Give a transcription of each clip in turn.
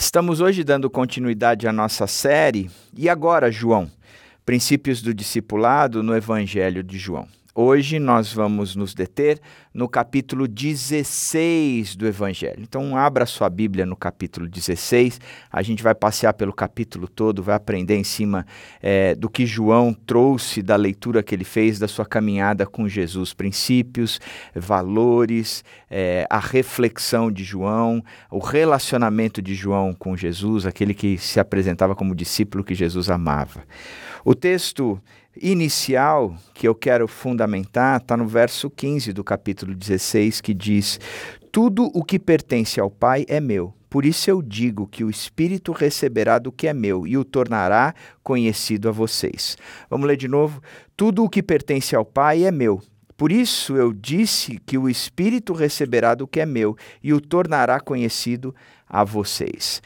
Estamos hoje dando continuidade à nossa série. E agora, João? Princípios do discipulado no Evangelho de João. Hoje nós vamos nos deter no capítulo 16 do Evangelho. Então, abra sua Bíblia no capítulo 16. A gente vai passear pelo capítulo todo, vai aprender em cima é, do que João trouxe da leitura que ele fez da sua caminhada com Jesus, princípios, valores, é, a reflexão de João, o relacionamento de João com Jesus, aquele que se apresentava como discípulo que Jesus amava. O texto inicial que eu quero fundamentar está no verso 15 do capítulo 16, que diz: Tudo o que pertence ao Pai é meu. Por isso eu digo que o Espírito receberá do que é meu e o tornará conhecido a vocês. Vamos ler de novo? Tudo o que pertence ao Pai é meu. Por isso eu disse que o Espírito receberá do que é meu e o tornará conhecido a vocês.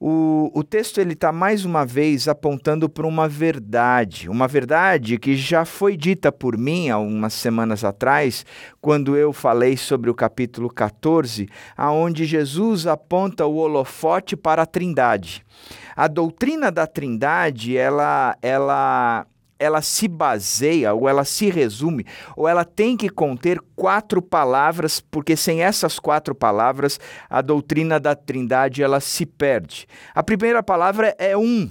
O, o texto ele está mais uma vez apontando para uma verdade, uma verdade que já foi dita por mim há semanas atrás, quando eu falei sobre o capítulo 14, aonde Jesus aponta o holofote para a Trindade. A doutrina da Trindade, ela, ela ela se baseia, ou ela se resume, ou ela tem que conter quatro palavras, porque sem essas quatro palavras a doutrina da Trindade ela se perde. A primeira palavra é um.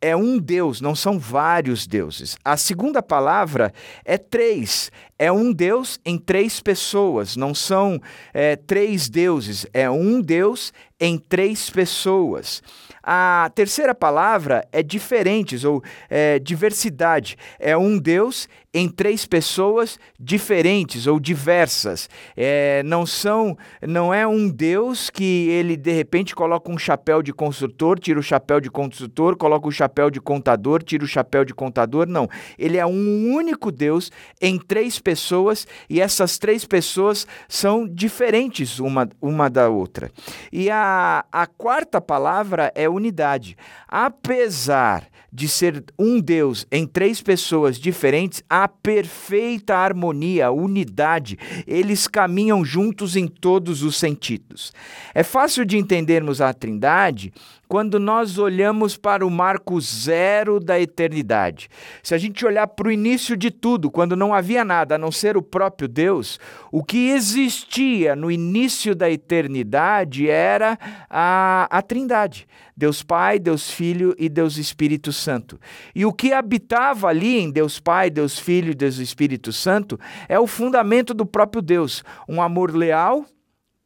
É um Deus, não são vários deuses. A segunda palavra é três. É um Deus em três pessoas, não são é, três deuses. É um Deus em três pessoas. A terceira palavra é diferentes ou é, diversidade. É um Deus em três pessoas diferentes ou diversas. É, não são, não é um Deus que ele de repente coloca um chapéu de construtor, tira o chapéu de construtor, coloca o chapéu de contador, tira o chapéu de contador. Não. Ele é um único Deus em três pessoas e essas três pessoas são diferentes uma, uma da outra. E a, a quarta palavra é unidade. Apesar de ser um Deus em três pessoas diferentes, há perfeita harmonia, unidade. Eles caminham juntos em todos os sentidos. É fácil de entendermos a Trindade quando nós olhamos para o marco zero da eternidade. Se a gente olhar para o início de tudo, quando não havia nada a não ser o próprio Deus, o que existia no início da eternidade era a, a Trindade: Deus Pai, Deus Filho e Deus Espírito Santo. E o que habitava ali em Deus Pai, Deus Filho e Deus Espírito Santo é o fundamento do próprio Deus: um amor leal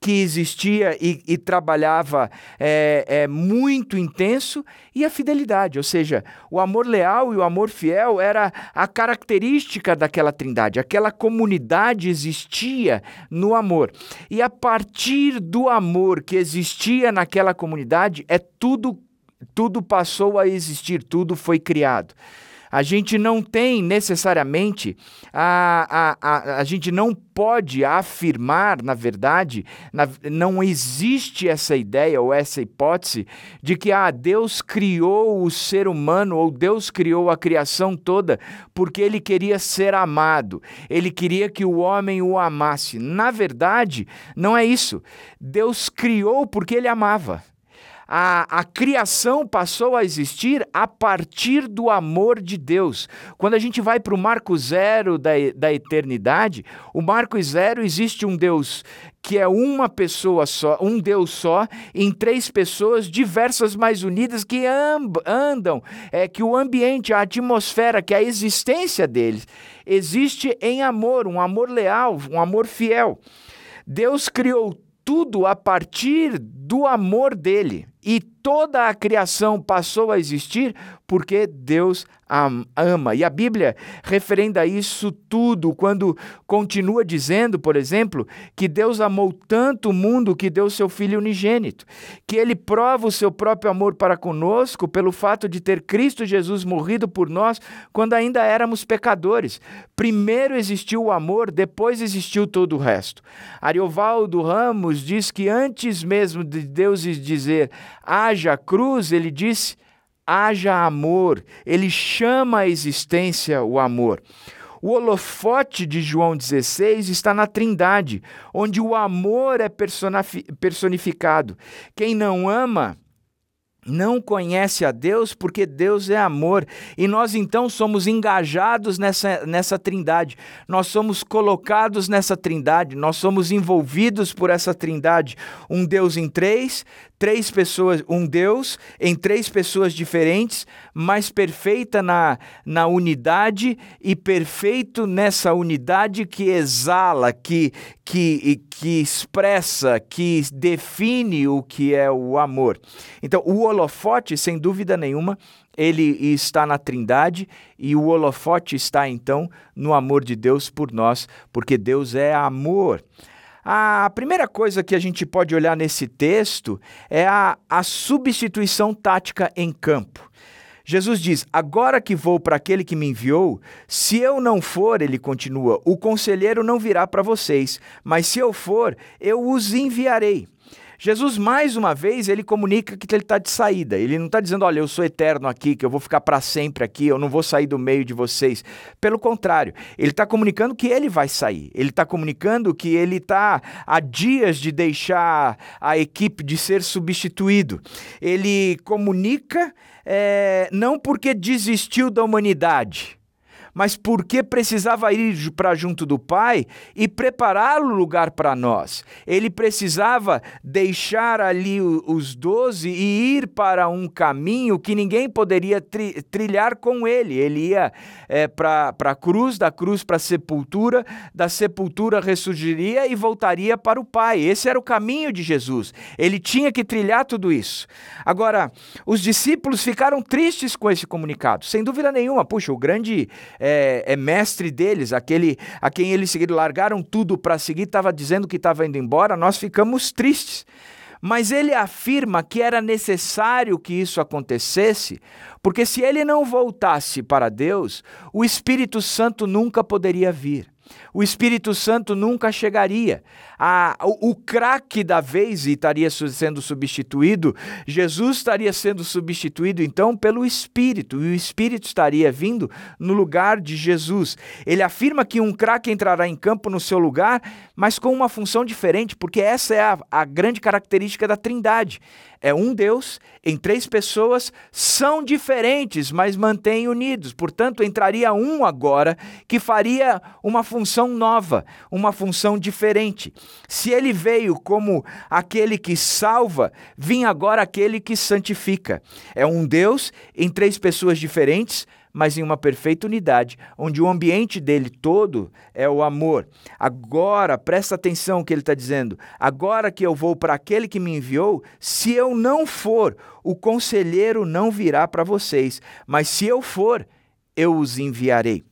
que existia e, e trabalhava é, é, muito intenso, e a fidelidade, ou seja, o amor leal e o amor fiel era a característica daquela trindade. Aquela comunidade existia no amor. E a partir do amor que existia naquela comunidade, é tudo, tudo passou a existir, tudo foi criado. A gente não tem necessariamente, a, a, a, a gente não pode afirmar, na verdade, na, não existe essa ideia ou essa hipótese de que ah, Deus criou o ser humano ou Deus criou a criação toda porque ele queria ser amado, ele queria que o homem o amasse. Na verdade, não é isso. Deus criou porque ele amava a, a criação passou a existir a partir do amor de Deus. Quando a gente vai para o marco zero da, da eternidade, o marco zero existe um Deus que é uma pessoa só, um Deus só, em três pessoas diversas, mais unidas, que andam, é que o ambiente, a atmosfera, que a existência deles existe em amor, um amor leal, um amor fiel. Deus criou tudo a partir do amor dele. E toda a criação passou a existir porque Deus ama. E a Bíblia referenda isso tudo quando continua dizendo, por exemplo, que Deus amou tanto o mundo que deu seu Filho unigênito, que ele prova o seu próprio amor para conosco pelo fato de ter Cristo Jesus morrido por nós quando ainda éramos pecadores. Primeiro existiu o amor, depois existiu todo o resto. Ariovaldo Ramos diz que antes mesmo de Deus dizer haja cruz, ele disse haja amor. Ele chama à existência o amor. O holofote de João 16 está na Trindade, onde o amor é personificado. Quem não ama não conhece a Deus porque Deus é amor. E nós então somos engajados nessa, nessa trindade, nós somos colocados nessa trindade, nós somos envolvidos por essa trindade. Um Deus em três, três pessoas, um Deus em três pessoas diferentes, mas perfeita na, na unidade e perfeito nessa unidade que exala, que, que, que expressa, que define o que é o amor. Então, o holofote, sem dúvida nenhuma, ele está na Trindade e o holofote está então no amor de Deus por nós, porque Deus é amor. A primeira coisa que a gente pode olhar nesse texto é a, a substituição tática em campo. Jesus diz: Agora que vou para aquele que me enviou, se eu não for, ele continua, o conselheiro não virá para vocês, mas se eu for, eu os enviarei. Jesus, mais uma vez, ele comunica que ele está de saída. Ele não está dizendo, olha, eu sou eterno aqui, que eu vou ficar para sempre aqui, eu não vou sair do meio de vocês. Pelo contrário, ele está comunicando que ele vai sair. Ele está comunicando que ele está a dias de deixar a equipe de ser substituído. Ele comunica é, não porque desistiu da humanidade mas porque precisava ir para junto do Pai e preparar o lugar para nós. Ele precisava deixar ali os doze e ir para um caminho que ninguém poderia tri trilhar com ele. Ele ia é, para a cruz, da cruz para a sepultura, da sepultura ressurgiria e voltaria para o Pai. Esse era o caminho de Jesus. Ele tinha que trilhar tudo isso. Agora, os discípulos ficaram tristes com esse comunicado, sem dúvida nenhuma. Puxa, o grande é, é mestre deles, aquele a quem eles seguiram, largaram tudo para seguir, estava dizendo que estava indo embora, nós ficamos tristes. Mas ele afirma que era necessário que isso acontecesse, porque se ele não voltasse para Deus, o Espírito Santo nunca poderia vir o Espírito Santo nunca chegaria. A, o, o craque da vez estaria sendo substituído, Jesus estaria sendo substituído então pelo Espírito, e o Espírito estaria vindo no lugar de Jesus. Ele afirma que um craque entrará em campo no seu lugar, mas com uma função diferente, porque essa é a, a grande característica da Trindade. É um Deus em três pessoas, são diferentes, mas mantêm unidos. Portanto, entraria um agora que faria uma função nova, uma função diferente. Se ele veio como aquele que salva, vinha agora aquele que santifica. É um Deus em três pessoas diferentes, mas em uma perfeita unidade, onde o ambiente dele todo é o amor. Agora, presta atenção no que ele está dizendo. Agora que eu vou para aquele que me enviou, se eu não for, o conselheiro não virá para vocês, mas se eu for, eu os enviarei.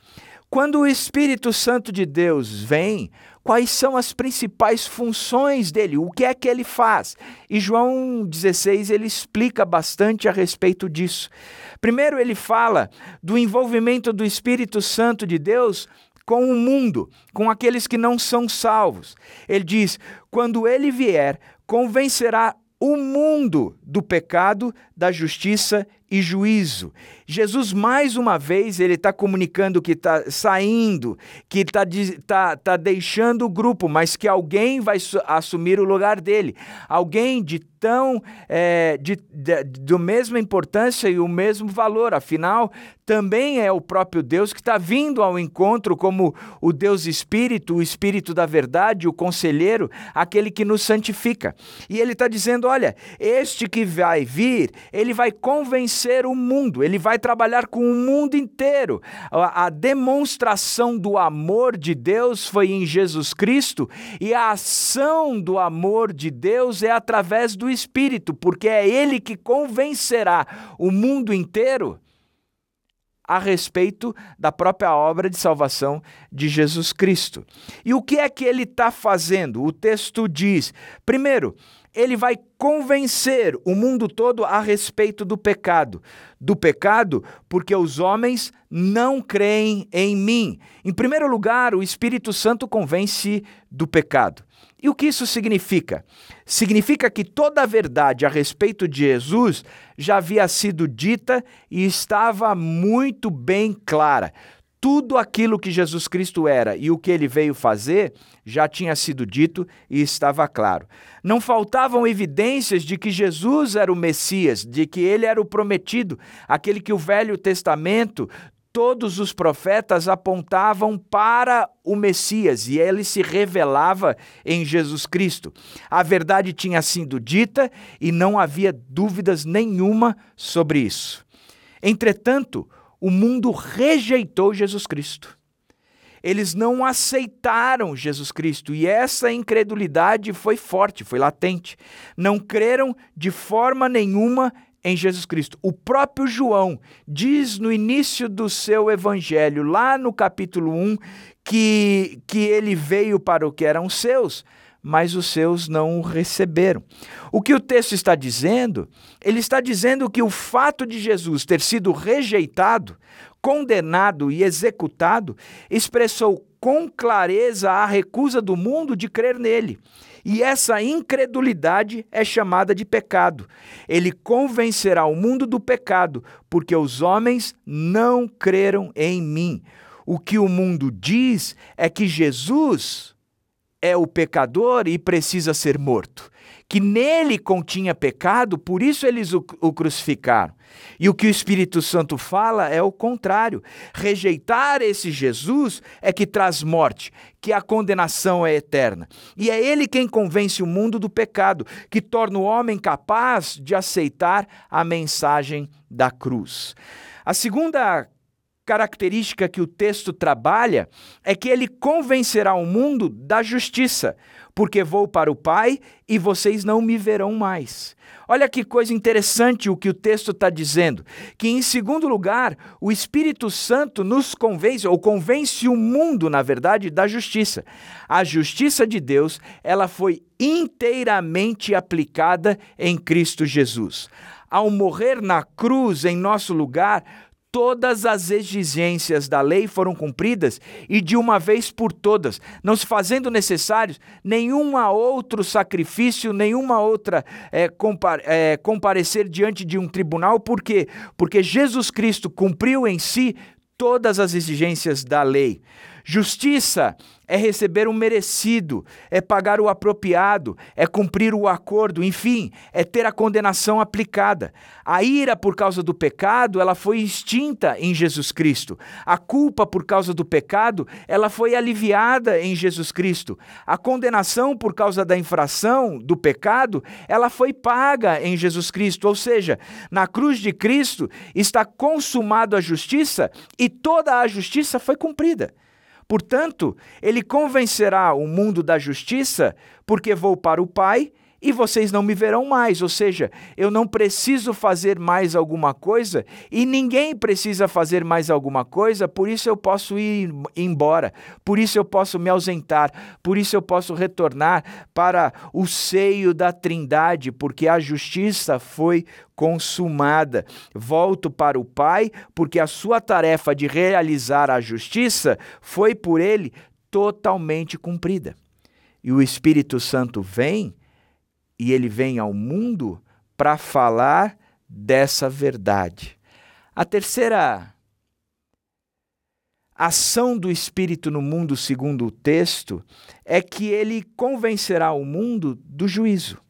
Quando o Espírito Santo de Deus vem, quais são as principais funções dele? O que é que ele faz? E João 16 ele explica bastante a respeito disso. Primeiro ele fala do envolvimento do Espírito Santo de Deus com o mundo, com aqueles que não são salvos. Ele diz: quando ele vier, convencerá o mundo do pecado, da justiça e juízo. Jesus, mais uma vez, ele está comunicando que está saindo, que está tá, tá deixando o grupo, mas que alguém vai assumir o lugar dele. Alguém de tão é, de, de, de mesma importância e o mesmo valor. Afinal, também é o próprio Deus que está vindo ao encontro como o Deus Espírito, o Espírito da verdade, o conselheiro, aquele que nos santifica. E ele está dizendo: olha, este que vai vir, ele vai convencer o mundo, ele vai trabalhar com o mundo inteiro. A, a demonstração do amor de Deus foi em Jesus Cristo e a ação do amor de Deus é através do Espírito, porque é Ele que convencerá o mundo inteiro a respeito da própria obra de salvação de Jesus Cristo. E o que é que ele está fazendo? O texto diz: primeiro, ele vai convencer o mundo todo a respeito do pecado. Do pecado, porque os homens não creem em mim. Em primeiro lugar, o Espírito Santo convence do pecado. E o que isso significa? Significa que toda a verdade a respeito de Jesus já havia sido dita e estava muito bem clara. Tudo aquilo que Jesus Cristo era e o que ele veio fazer já tinha sido dito e estava claro. Não faltavam evidências de que Jesus era o Messias, de que ele era o prometido, aquele que o Velho Testamento todos os profetas apontavam para o Messias e ele se revelava em Jesus Cristo. A verdade tinha sido dita e não havia dúvidas nenhuma sobre isso. Entretanto, o mundo rejeitou Jesus Cristo. Eles não aceitaram Jesus Cristo e essa incredulidade foi forte, foi latente. Não creram de forma nenhuma em Jesus Cristo. O próprio João diz no início do seu evangelho, lá no capítulo 1, que, que ele veio para o que eram seus, mas os seus não o receberam. O que o texto está dizendo? Ele está dizendo que o fato de Jesus ter sido rejeitado, condenado e executado expressou com clareza a recusa do mundo de crer nele. E essa incredulidade é chamada de pecado. Ele convencerá o mundo do pecado, porque os homens não creram em mim. O que o mundo diz é que Jesus é o pecador e precisa ser morto. Que nele continha pecado, por isso eles o, o, crucificaram. E o que o Espírito Santo fala é o contrário. Rejeitar esse Jesus é que traz morte, que a condenação é eterna. E é ele quem convence o mundo do pecado, que torna o homem capaz de aceitar a mensagem da cruz. A segunda característica que o texto trabalha é que ele convencerá o mundo da justiça, porque vou para o Pai e vocês não me verão mais. Olha que coisa interessante o que o texto está dizendo. Que, em segundo lugar, o Espírito Santo nos convence, ou convence o mundo, na verdade, da justiça. A justiça de Deus, ela foi inteiramente aplicada em Cristo Jesus. Ao morrer na cruz em nosso lugar, todas as exigências da lei foram cumpridas e de uma vez por todas, não se fazendo necessários nenhum outro sacrifício, nenhuma outra é, é, comparecer diante de um tribunal, por quê? Porque Jesus Cristo cumpriu em si todas as exigências da lei. Justiça é receber o merecido, é pagar o apropriado, é cumprir o acordo, enfim, é ter a condenação aplicada. A ira por causa do pecado, ela foi extinta em Jesus Cristo. A culpa por causa do pecado, ela foi aliviada em Jesus Cristo. A condenação por causa da infração do pecado, ela foi paga em Jesus Cristo. Ou seja, na cruz de Cristo está consumado a justiça e toda a justiça foi cumprida. Portanto, ele convencerá o mundo da justiça, porque vou para o Pai e vocês não me verão mais. Ou seja, eu não preciso fazer mais alguma coisa e ninguém precisa fazer mais alguma coisa, por isso eu posso ir embora, por isso eu posso me ausentar, por isso eu posso retornar para o seio da Trindade, porque a justiça foi consumada. Volto para o Pai, porque a sua tarefa de realizar a justiça foi por ele totalmente cumprida. E o Espírito Santo vem e ele vem ao mundo para falar dessa verdade. A terceira ação do Espírito no mundo, segundo o texto, é que ele convencerá o mundo do juízo.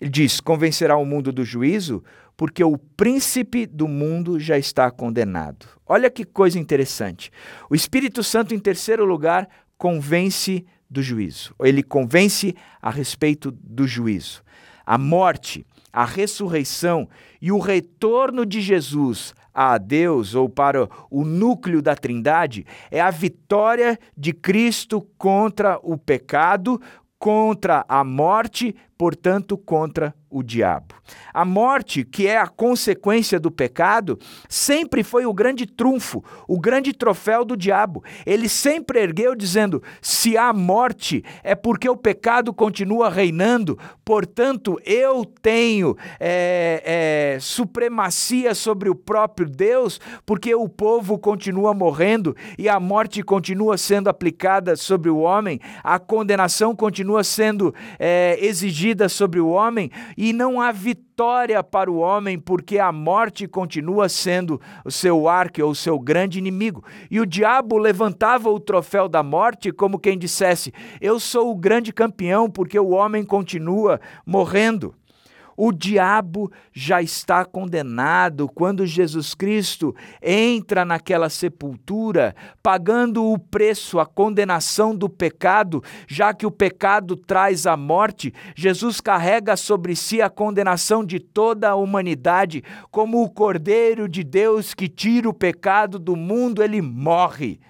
Ele diz: convencerá o mundo do juízo, porque o príncipe do mundo já está condenado. Olha que coisa interessante. O Espírito Santo, em terceiro lugar, convence do juízo. Ele convence a respeito do juízo a morte, a ressurreição e o retorno de Jesus a Deus ou para o núcleo da Trindade é a vitória de Cristo contra o pecado, contra a morte, portanto, contra o diabo. A morte, que é a consequência do pecado, sempre foi o grande trunfo, o grande troféu do diabo. Ele sempre ergueu dizendo: se há morte, é porque o pecado continua reinando, portanto, eu tenho é, é, supremacia sobre o próprio Deus, porque o povo continua morrendo e a morte continua sendo aplicada sobre o homem, a condenação continua sendo é, exigida sobre o homem e não há vitória para o homem, porque a morte continua sendo o seu arco ou o seu grande inimigo. E o diabo levantava o troféu da morte como quem dissesse: Eu sou o grande campeão, porque o homem continua morrendo. O diabo já está condenado quando Jesus Cristo entra naquela sepultura, pagando o preço, a condenação do pecado, já que o pecado traz a morte. Jesus carrega sobre si a condenação de toda a humanidade, como o Cordeiro de Deus que tira o pecado do mundo, ele morre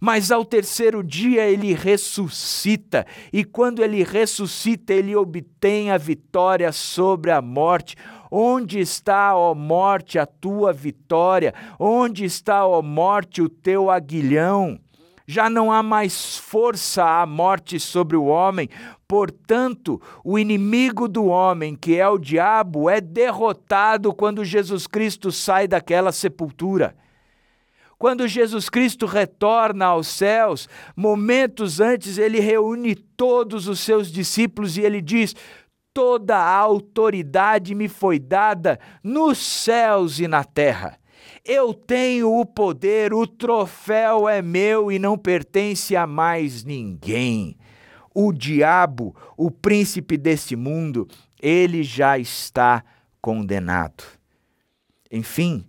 mas ao terceiro dia ele ressuscita, e quando ele ressuscita, ele obtém a vitória sobre a morte. Onde está, ó morte, a tua vitória? Onde está, ó morte, o teu aguilhão? Já não há mais força à morte sobre o homem, portanto, o inimigo do homem, que é o diabo, é derrotado quando Jesus Cristo sai daquela sepultura. Quando Jesus Cristo retorna aos céus, momentos antes ele reúne todos os seus discípulos e ele diz: Toda a autoridade me foi dada nos céus e na terra. Eu tenho o poder, o troféu é meu e não pertence a mais ninguém. O diabo, o príncipe deste mundo, ele já está condenado. Enfim,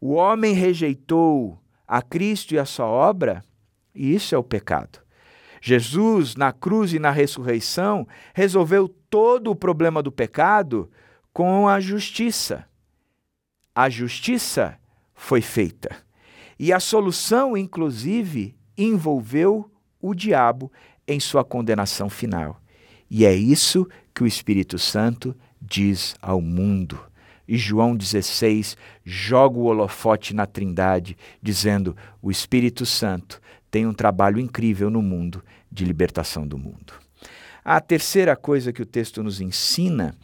o homem rejeitou a Cristo e a sua obra, e isso é o pecado. Jesus, na cruz e na ressurreição, resolveu todo o problema do pecado com a justiça. A justiça foi feita. E a solução, inclusive, envolveu o diabo em sua condenação final. E é isso que o Espírito Santo diz ao mundo. E João 16 joga o holofote na Trindade, dizendo: o Espírito Santo tem um trabalho incrível no mundo de libertação do mundo. A terceira coisa que o texto nos ensina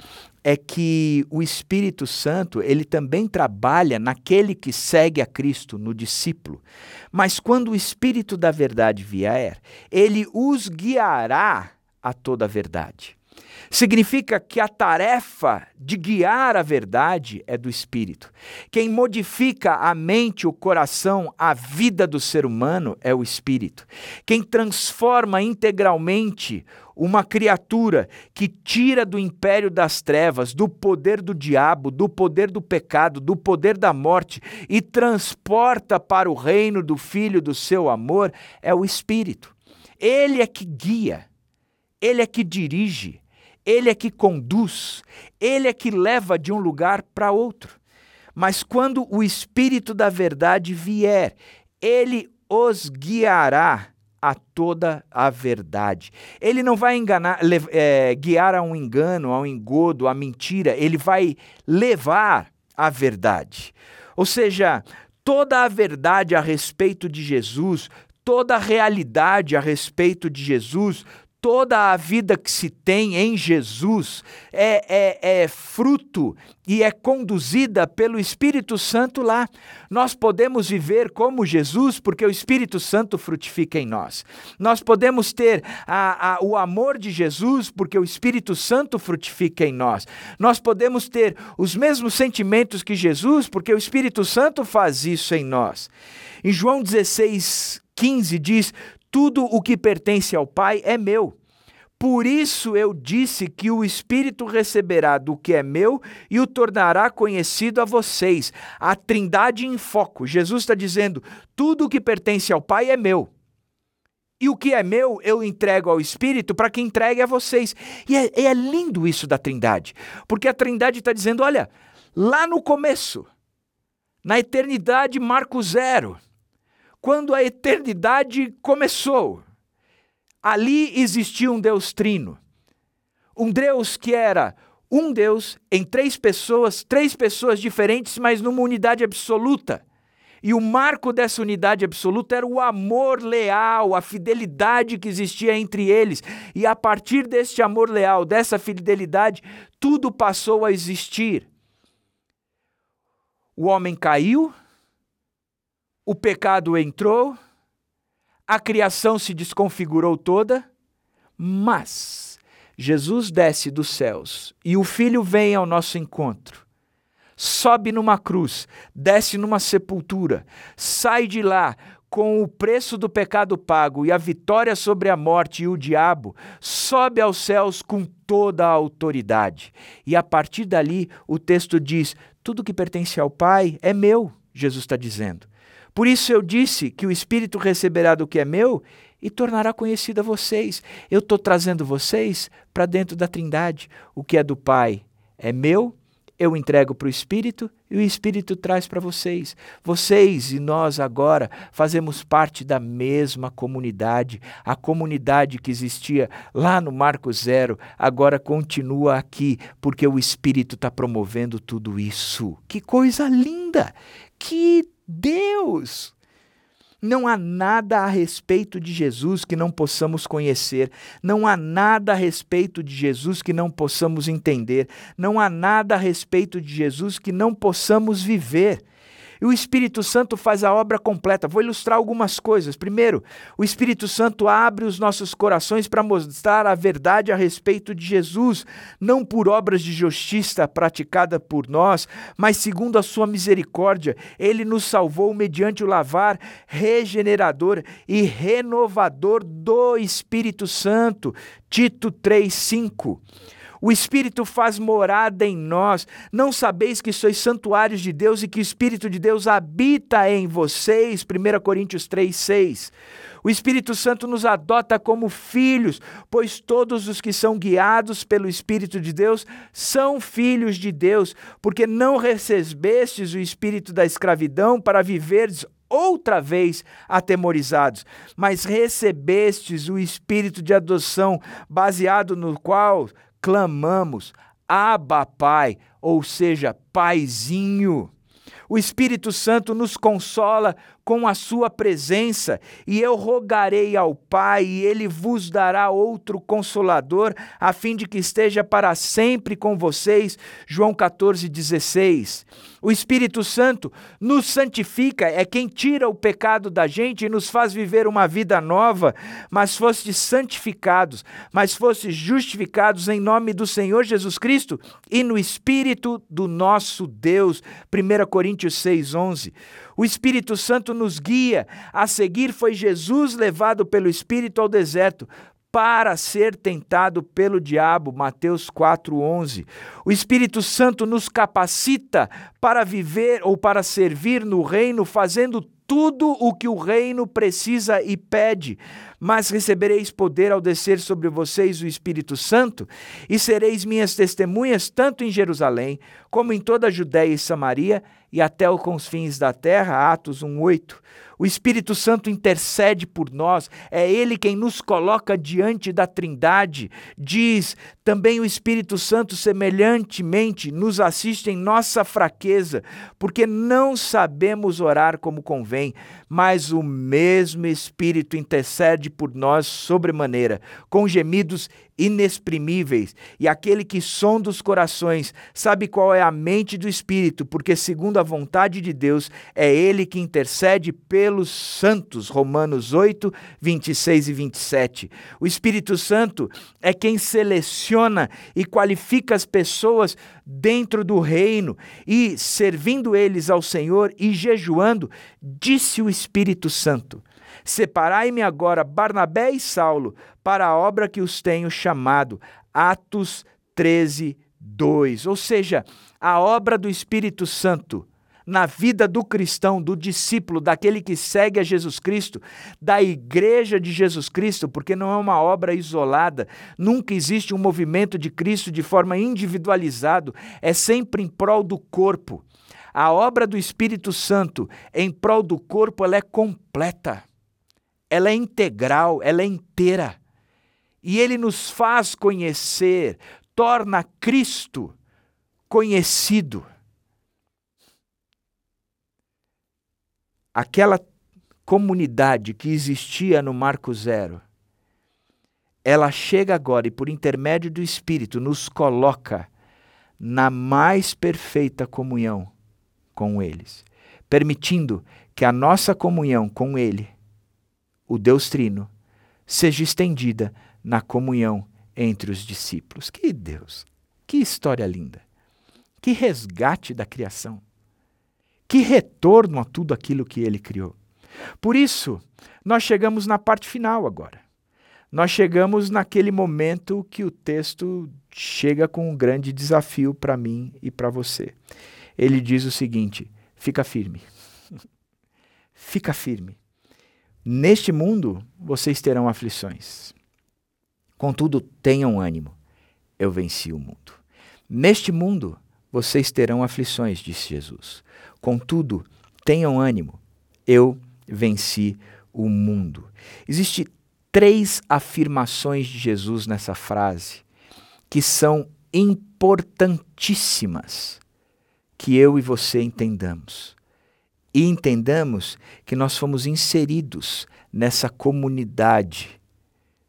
é que o Espírito Santo, ele também trabalha naquele que segue a Cristo, no discípulo. Mas quando o Espírito da verdade vier, ele os guiará a toda a verdade. Significa que a tarefa de guiar a verdade é do Espírito. Quem modifica a mente, o coração, a vida do ser humano é o Espírito. Quem transforma integralmente uma criatura que tira do império das trevas, do poder do diabo, do poder do pecado, do poder da morte e transporta para o reino do Filho do seu amor é o Espírito. Ele é que guia, ele é que dirige ele é que conduz, ele é que leva de um lugar para outro. Mas quando o Espírito da Verdade vier, ele os guiará a toda a verdade. Ele não vai enganar, é, guiar a um engano, a um engodo, a mentira, ele vai levar a verdade. Ou seja, toda a verdade a respeito de Jesus, toda a realidade a respeito de Jesus, toda a vida que se tem em Jesus é, é, é, fruto e é conduzida pelo Espírito Santo lá. Nós podemos viver como Jesus porque o Espírito Santo frutifica em nós. Nós podemos ter a, a, o amor de Jesus porque o Espírito Santo frutifica em nós. Nós podemos ter os mesmos sentimentos que Jesus porque o Espírito Santo faz isso em nós. Em João 16, 15 diz: tudo o que pertence ao Pai é meu. Por isso eu disse que o Espírito receberá do que é meu e o tornará conhecido a vocês. A Trindade em foco. Jesus está dizendo: tudo o que pertence ao Pai é meu. E o que é meu, eu entrego ao Espírito para que entregue a vocês. E é, é lindo isso da Trindade, porque a Trindade está dizendo: olha, lá no começo, na eternidade, marco zero, quando a eternidade começou Ali existia um Deus trino. Um Deus que era um Deus em três pessoas, três pessoas diferentes, mas numa unidade absoluta. E o marco dessa unidade absoluta era o amor leal, a fidelidade que existia entre eles. E a partir deste amor leal, dessa fidelidade, tudo passou a existir. O homem caiu, o pecado entrou, a criação se desconfigurou toda, mas Jesus desce dos céus e o Filho vem ao nosso encontro, sobe numa cruz, desce numa sepultura, sai de lá com o preço do pecado pago e a vitória sobre a morte e o diabo, sobe aos céus com toda a autoridade. E a partir dali, o texto diz: tudo que pertence ao Pai é meu, Jesus está dizendo. Por isso eu disse que o Espírito receberá do que é meu e tornará conhecido a vocês. Eu estou trazendo vocês para dentro da Trindade. O que é do Pai é meu, eu entrego para o Espírito e o Espírito traz para vocês. Vocês e nós agora fazemos parte da mesma comunidade. A comunidade que existia lá no Marco Zero agora continua aqui, porque o Espírito está promovendo tudo isso. Que coisa linda! Que Deus! Não há nada a respeito de Jesus que não possamos conhecer, não há nada a respeito de Jesus que não possamos entender, não há nada a respeito de Jesus que não possamos viver. E o Espírito Santo faz a obra completa. Vou ilustrar algumas coisas. Primeiro, o Espírito Santo abre os nossos corações para mostrar a verdade a respeito de Jesus, não por obras de justiça praticada por nós, mas segundo a sua misericórdia. Ele nos salvou mediante o lavar regenerador e renovador do Espírito Santo. Tito 3:5. O Espírito faz morada em nós. Não sabeis que sois santuários de Deus e que o Espírito de Deus habita em vocês? 1 Coríntios 3, 6. O Espírito Santo nos adota como filhos, pois todos os que são guiados pelo Espírito de Deus são filhos de Deus, porque não recebestes o espírito da escravidão para viverdes outra vez atemorizados, mas recebestes o espírito de adoção, baseado no qual clamamos, Abba Pai, ou seja, Paizinho. O Espírito Santo nos consola com a sua presença, e eu rogarei ao Pai, e ele vos dará outro consolador, a fim de que esteja para sempre com vocês. João 14:16. O Espírito Santo nos santifica, é quem tira o pecado da gente e nos faz viver uma vida nova, mas fostes santificados, mas fostes justificados em nome do Senhor Jesus Cristo e no Espírito do nosso Deus. 1 Coríntios 6:11. O Espírito Santo nos guia. A seguir foi Jesus levado pelo Espírito ao deserto para ser tentado pelo diabo, Mateus 4:11. O Espírito Santo nos capacita para viver ou para servir no reino, fazendo tudo o que o reino precisa e pede. Mas recebereis poder ao descer sobre vocês o Espírito Santo, e sereis minhas testemunhas tanto em Jerusalém, como em toda a Judéia e Samaria e até os confins da terra. Atos 1:8. O Espírito Santo intercede por nós, é Ele quem nos coloca diante da Trindade. Diz também o Espírito Santo, semelhantemente, nos assiste em nossa fraqueza, porque não sabemos orar como convém, mas o mesmo Espírito intercede por nós sobremaneira, com gemidos inexprimíveis, e aquele que sonda os corações sabe qual é a mente do Espírito, porque segundo a vontade de Deus é ele que intercede pelos santos. Romanos 8, 26 e 27. O Espírito Santo é quem seleciona e qualifica as pessoas dentro do reino e servindo eles ao Senhor e jejuando, disse o Espírito Santo: Separai-me agora Barnabé e Saulo para a obra que os tenho chamado. Atos 13, 2. Ou seja, a obra do Espírito Santo na vida do cristão, do discípulo, daquele que segue a Jesus Cristo, da igreja de Jesus Cristo, porque não é uma obra isolada, nunca existe um movimento de Cristo de forma individualizado, é sempre em prol do corpo. A obra do Espírito Santo em prol do corpo, ela é completa ela é integral, ela é inteira. E ele nos faz conhecer, torna Cristo conhecido. Aquela comunidade que existia no Marco Zero, ela chega agora e, por intermédio do Espírito, nos coloca na mais perfeita comunhão com eles, permitindo que a nossa comunhão com Ele o Deus Trino, seja estendida na comunhão entre os discípulos. Que Deus! Que história linda! Que resgate da criação! Que retorno a tudo aquilo que ele criou! Por isso, nós chegamos na parte final agora. Nós chegamos naquele momento que o texto chega com um grande desafio para mim e para você. Ele diz o seguinte: fica firme. fica firme. Neste mundo vocês terão aflições. Contudo, tenham ânimo. Eu venci o mundo. Neste mundo vocês terão aflições, disse Jesus. Contudo, tenham ânimo. Eu venci o mundo. Existem três afirmações de Jesus nessa frase que são importantíssimas que eu e você entendamos. E entendamos que nós fomos inseridos nessa comunidade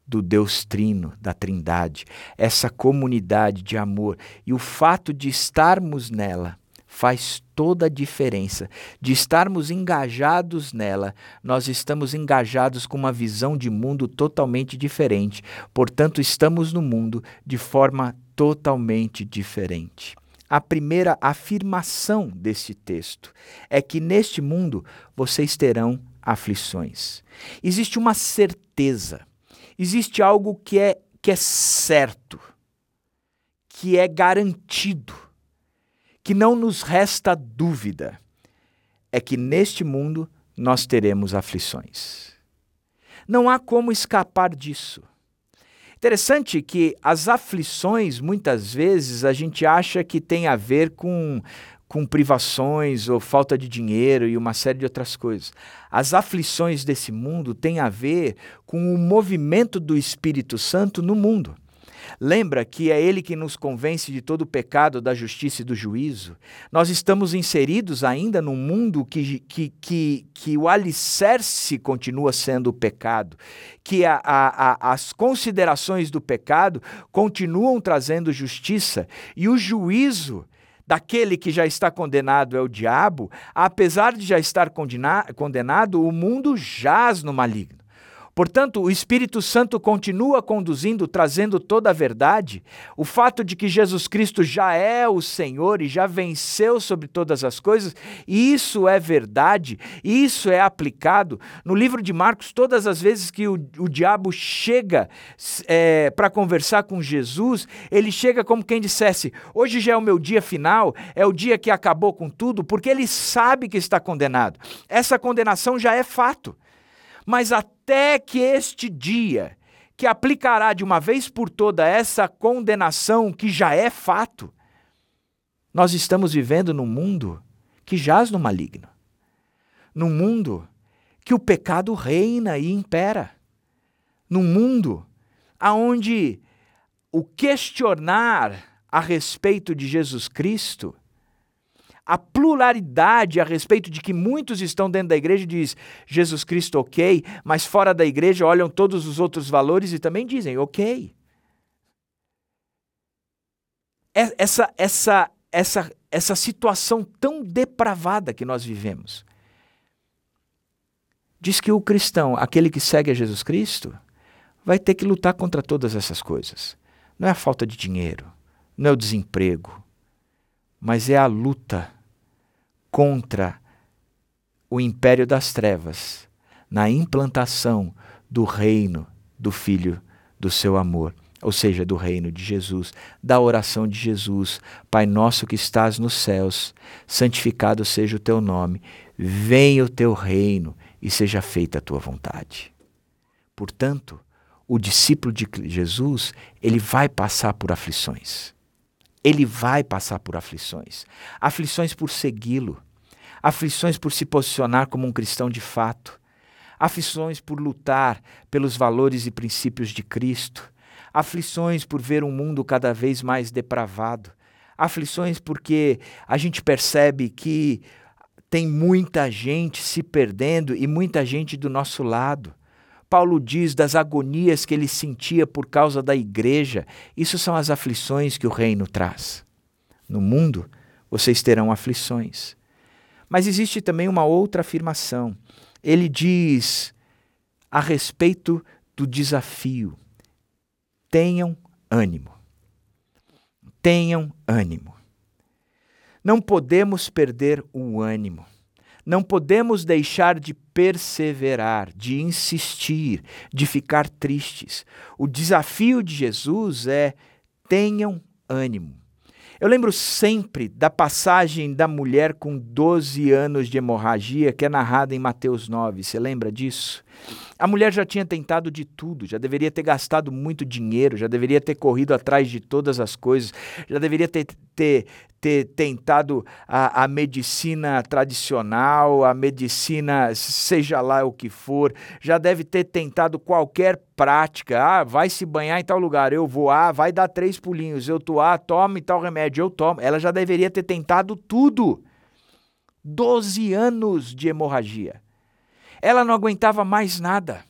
do Deus Trino, da Trindade, essa comunidade de amor. E o fato de estarmos nela faz toda a diferença. De estarmos engajados nela, nós estamos engajados com uma visão de mundo totalmente diferente. Portanto, estamos no mundo de forma totalmente diferente. A primeira afirmação desse texto é que neste mundo vocês terão aflições. Existe uma certeza, existe algo que é, que é certo, que é garantido que não nos resta dúvida é que neste mundo nós teremos aflições. Não há como escapar disso. Interessante que as aflições, muitas vezes, a gente acha que tem a ver com, com privações ou falta de dinheiro e uma série de outras coisas. As aflições desse mundo têm a ver com o movimento do Espírito Santo no mundo. Lembra que é Ele que nos convence de todo o pecado, da justiça e do juízo? Nós estamos inseridos ainda num mundo que, que, que, que o alicerce continua sendo o pecado, que a, a, a, as considerações do pecado continuam trazendo justiça e o juízo daquele que já está condenado é o diabo, apesar de já estar condenado, o mundo jaz no maligno. Portanto, o Espírito Santo continua conduzindo, trazendo toda a verdade. O fato de que Jesus Cristo já é o Senhor e já venceu sobre todas as coisas, isso é verdade, isso é aplicado. No livro de Marcos, todas as vezes que o, o diabo chega é, para conversar com Jesus, ele chega como quem dissesse: Hoje já é o meu dia final, é o dia que acabou com tudo, porque ele sabe que está condenado. Essa condenação já é fato. Mas até que este dia, que aplicará de uma vez por toda essa condenação que já é fato, nós estamos vivendo num mundo que jaz no maligno. Num mundo que o pecado reina e impera. Num mundo aonde o questionar a respeito de Jesus Cristo a pluralidade a respeito de que muitos estão dentro da igreja diz Jesus Cristo ok, mas fora da igreja olham todos os outros valores e também dizem ok. É, essa, essa, essa, essa situação tão depravada que nós vivemos. Diz que o cristão, aquele que segue a Jesus Cristo, vai ter que lutar contra todas essas coisas. Não é a falta de dinheiro, não é o desemprego, mas é a luta contra o império das trevas na implantação do reino do Filho do seu amor, ou seja, do reino de Jesus, da oração de Jesus, Pai nosso que estás nos céus, santificado seja o teu nome, venha o teu reino e seja feita a tua vontade. Portanto, o discípulo de Jesus, ele vai passar por aflições. Ele vai passar por aflições. Aflições por segui-lo, aflições por se posicionar como um cristão de fato, aflições por lutar pelos valores e princípios de Cristo, aflições por ver um mundo cada vez mais depravado, aflições porque a gente percebe que tem muita gente se perdendo e muita gente do nosso lado. Paulo diz das agonias que ele sentia por causa da igreja. Isso são as aflições que o reino traz. No mundo, vocês terão aflições. Mas existe também uma outra afirmação. Ele diz a respeito do desafio: tenham ânimo. Tenham ânimo. Não podemos perder o ânimo. Não podemos deixar de perseverar, de insistir, de ficar tristes. O desafio de Jesus é: tenham ânimo. Eu lembro sempre da passagem da mulher com 12 anos de hemorragia, que é narrada em Mateus 9. Você lembra disso? A mulher já tinha tentado de tudo, já deveria ter gastado muito dinheiro, já deveria ter corrido atrás de todas as coisas, já deveria ter, ter, ter tentado a, a medicina tradicional, a medicina, seja lá o que for, já deve ter tentado qualquer prática. Ah, vai se banhar em tal lugar, eu vou, ah, vai dar três pulinhos, eu tô, ah, tome tal remédio, eu tomo. Ela já deveria ter tentado tudo. Doze anos de hemorragia. Ela não aguentava mais nada.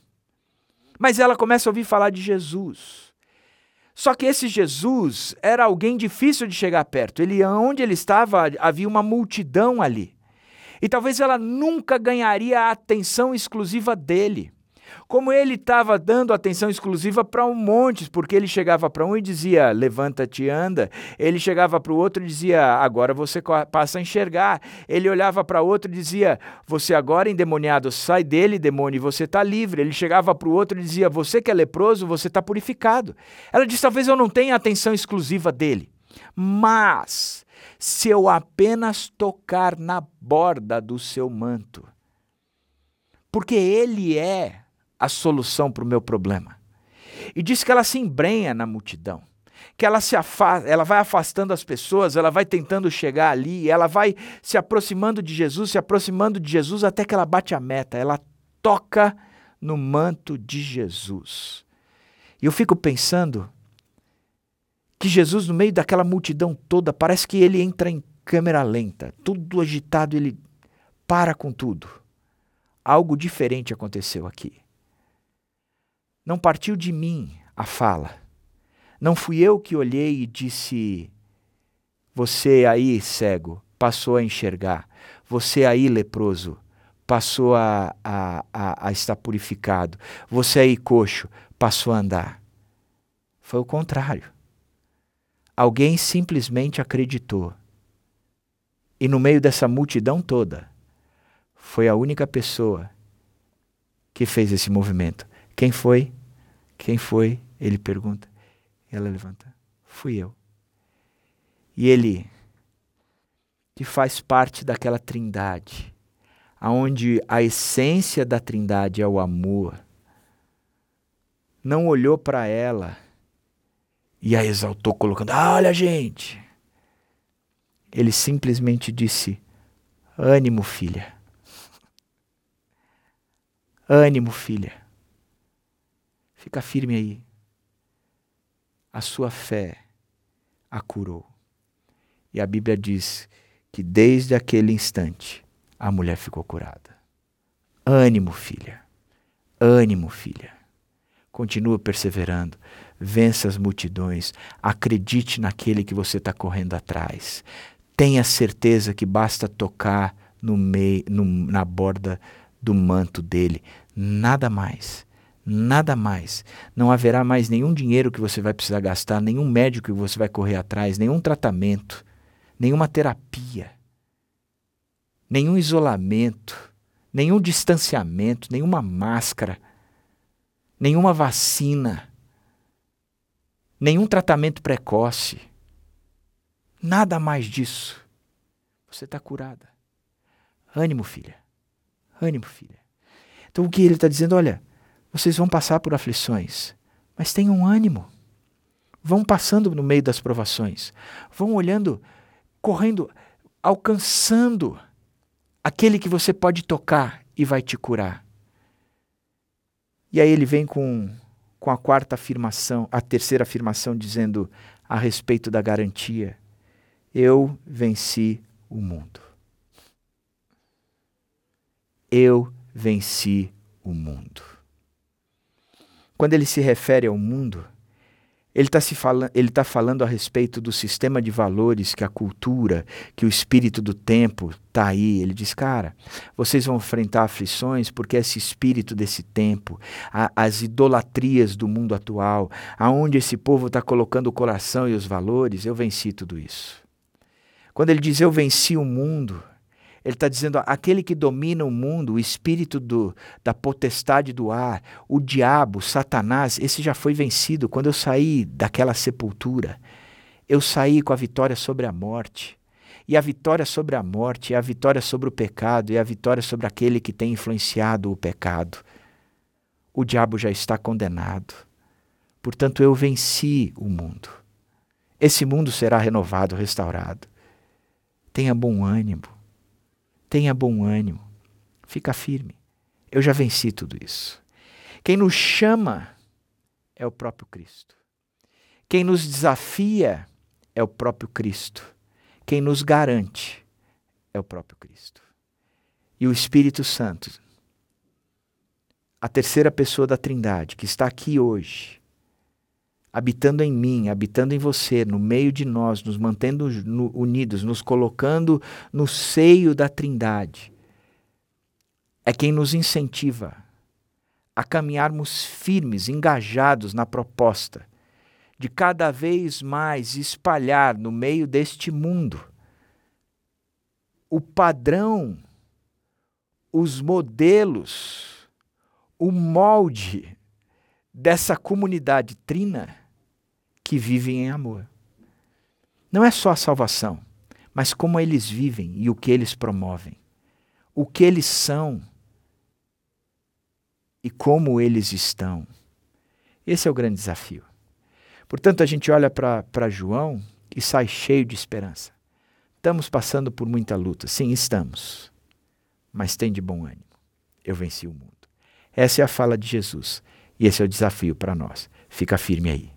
Mas ela começa a ouvir falar de Jesus. Só que esse Jesus era alguém difícil de chegar perto. Ele, onde ele estava, havia uma multidão ali. E talvez ela nunca ganharia a atenção exclusiva dele. Como ele estava dando atenção exclusiva para um monte, porque ele chegava para um e dizia, levanta-te anda. Ele chegava para o outro e dizia, agora você passa a enxergar. Ele olhava para outro e dizia, você agora endemoniado, sai dele, demônio, e você está livre. Ele chegava para o outro e dizia, você que é leproso, você está purificado. Ela disse, talvez eu não tenha atenção exclusiva dele, mas se eu apenas tocar na borda do seu manto, porque ele é a solução para o meu problema. E diz que ela se embrenha na multidão, que ela se afasta, ela vai afastando as pessoas, ela vai tentando chegar ali, ela vai se aproximando de Jesus, se aproximando de Jesus até que ela bate a meta, ela toca no manto de Jesus. E eu fico pensando que Jesus, no meio daquela multidão toda, parece que ele entra em câmera lenta, tudo agitado, ele para com tudo. Algo diferente aconteceu aqui. Não partiu de mim a fala. Não fui eu que olhei e disse: Você aí, cego, passou a enxergar. Você aí, leproso, passou a, a, a, a estar purificado. Você aí, coxo, passou a andar. Foi o contrário. Alguém simplesmente acreditou. E no meio dessa multidão toda, foi a única pessoa que fez esse movimento. Quem foi? Quem foi? Ele pergunta. Ela levanta. Fui eu. E ele, que faz parte daquela trindade, aonde a essência da trindade é o amor, não olhou para ela e a exaltou, colocando: ah, Olha, gente. Ele simplesmente disse: Ânimo, filha. Ânimo, filha. Fica firme aí. A sua fé a curou. E a Bíblia diz que desde aquele instante a mulher ficou curada. Ânimo, filha. Ânimo, filha. Continua perseverando. Vença as multidões. Acredite naquele que você está correndo atrás. Tenha certeza que basta tocar no meio, no, na borda do manto dele. Nada mais nada mais. Não haverá mais nenhum dinheiro que você vai precisar gastar, nenhum médico que você vai correr atrás, nenhum tratamento, nenhuma terapia, nenhum isolamento, nenhum distanciamento, nenhuma máscara, nenhuma vacina, nenhum tratamento precoce. Nada mais disso. Você está curada. Ânimo, filha. Ânimo, filha. Então o que ele está dizendo? Olha, vocês vão passar por aflições, mas tenham ânimo. Vão passando no meio das provações, vão olhando, correndo, alcançando aquele que você pode tocar e vai te curar. E aí ele vem com, com a quarta afirmação, a terceira afirmação, dizendo a respeito da garantia: Eu venci o mundo. Eu venci o mundo. Quando ele se refere ao mundo, Ele está fala tá falando a respeito do sistema de valores que a cultura, que o espírito do tempo está aí. Ele diz, cara, vocês vão enfrentar aflições porque esse espírito desse tempo, a, as idolatrias do mundo atual, aonde esse povo está colocando o coração e os valores, eu venci tudo isso. Quando ele diz eu venci o mundo, ele está dizendo: aquele que domina o mundo, o espírito do, da potestade do ar, o diabo, Satanás, esse já foi vencido. Quando eu saí daquela sepultura, eu saí com a vitória sobre a morte. E a vitória sobre a morte é a vitória sobre o pecado, e a vitória sobre aquele que tem influenciado o pecado. O diabo já está condenado. Portanto, eu venci o mundo. Esse mundo será renovado, restaurado. Tenha bom ânimo. Tenha bom ânimo. Fica firme. Eu já venci tudo isso. Quem nos chama é o próprio Cristo. Quem nos desafia é o próprio Cristo. Quem nos garante é o próprio Cristo. E o Espírito Santo, a terceira pessoa da Trindade, que está aqui hoje, habitando em mim, habitando em você, no meio de nós, nos mantendo unidos, nos colocando no seio da Trindade, é quem nos incentiva a caminharmos firmes, engajados na proposta de cada vez mais espalhar no meio deste mundo o padrão, os modelos, o molde dessa comunidade trina que vivem em amor. Não é só a salvação, mas como eles vivem e o que eles promovem, o que eles são e como eles estão. Esse é o grande desafio. Portanto, a gente olha para João e sai cheio de esperança. Estamos passando por muita luta. Sim, estamos. Mas tem de bom ânimo. Eu venci o mundo. Essa é a fala de Jesus. E esse é o desafio para nós. Fica firme aí.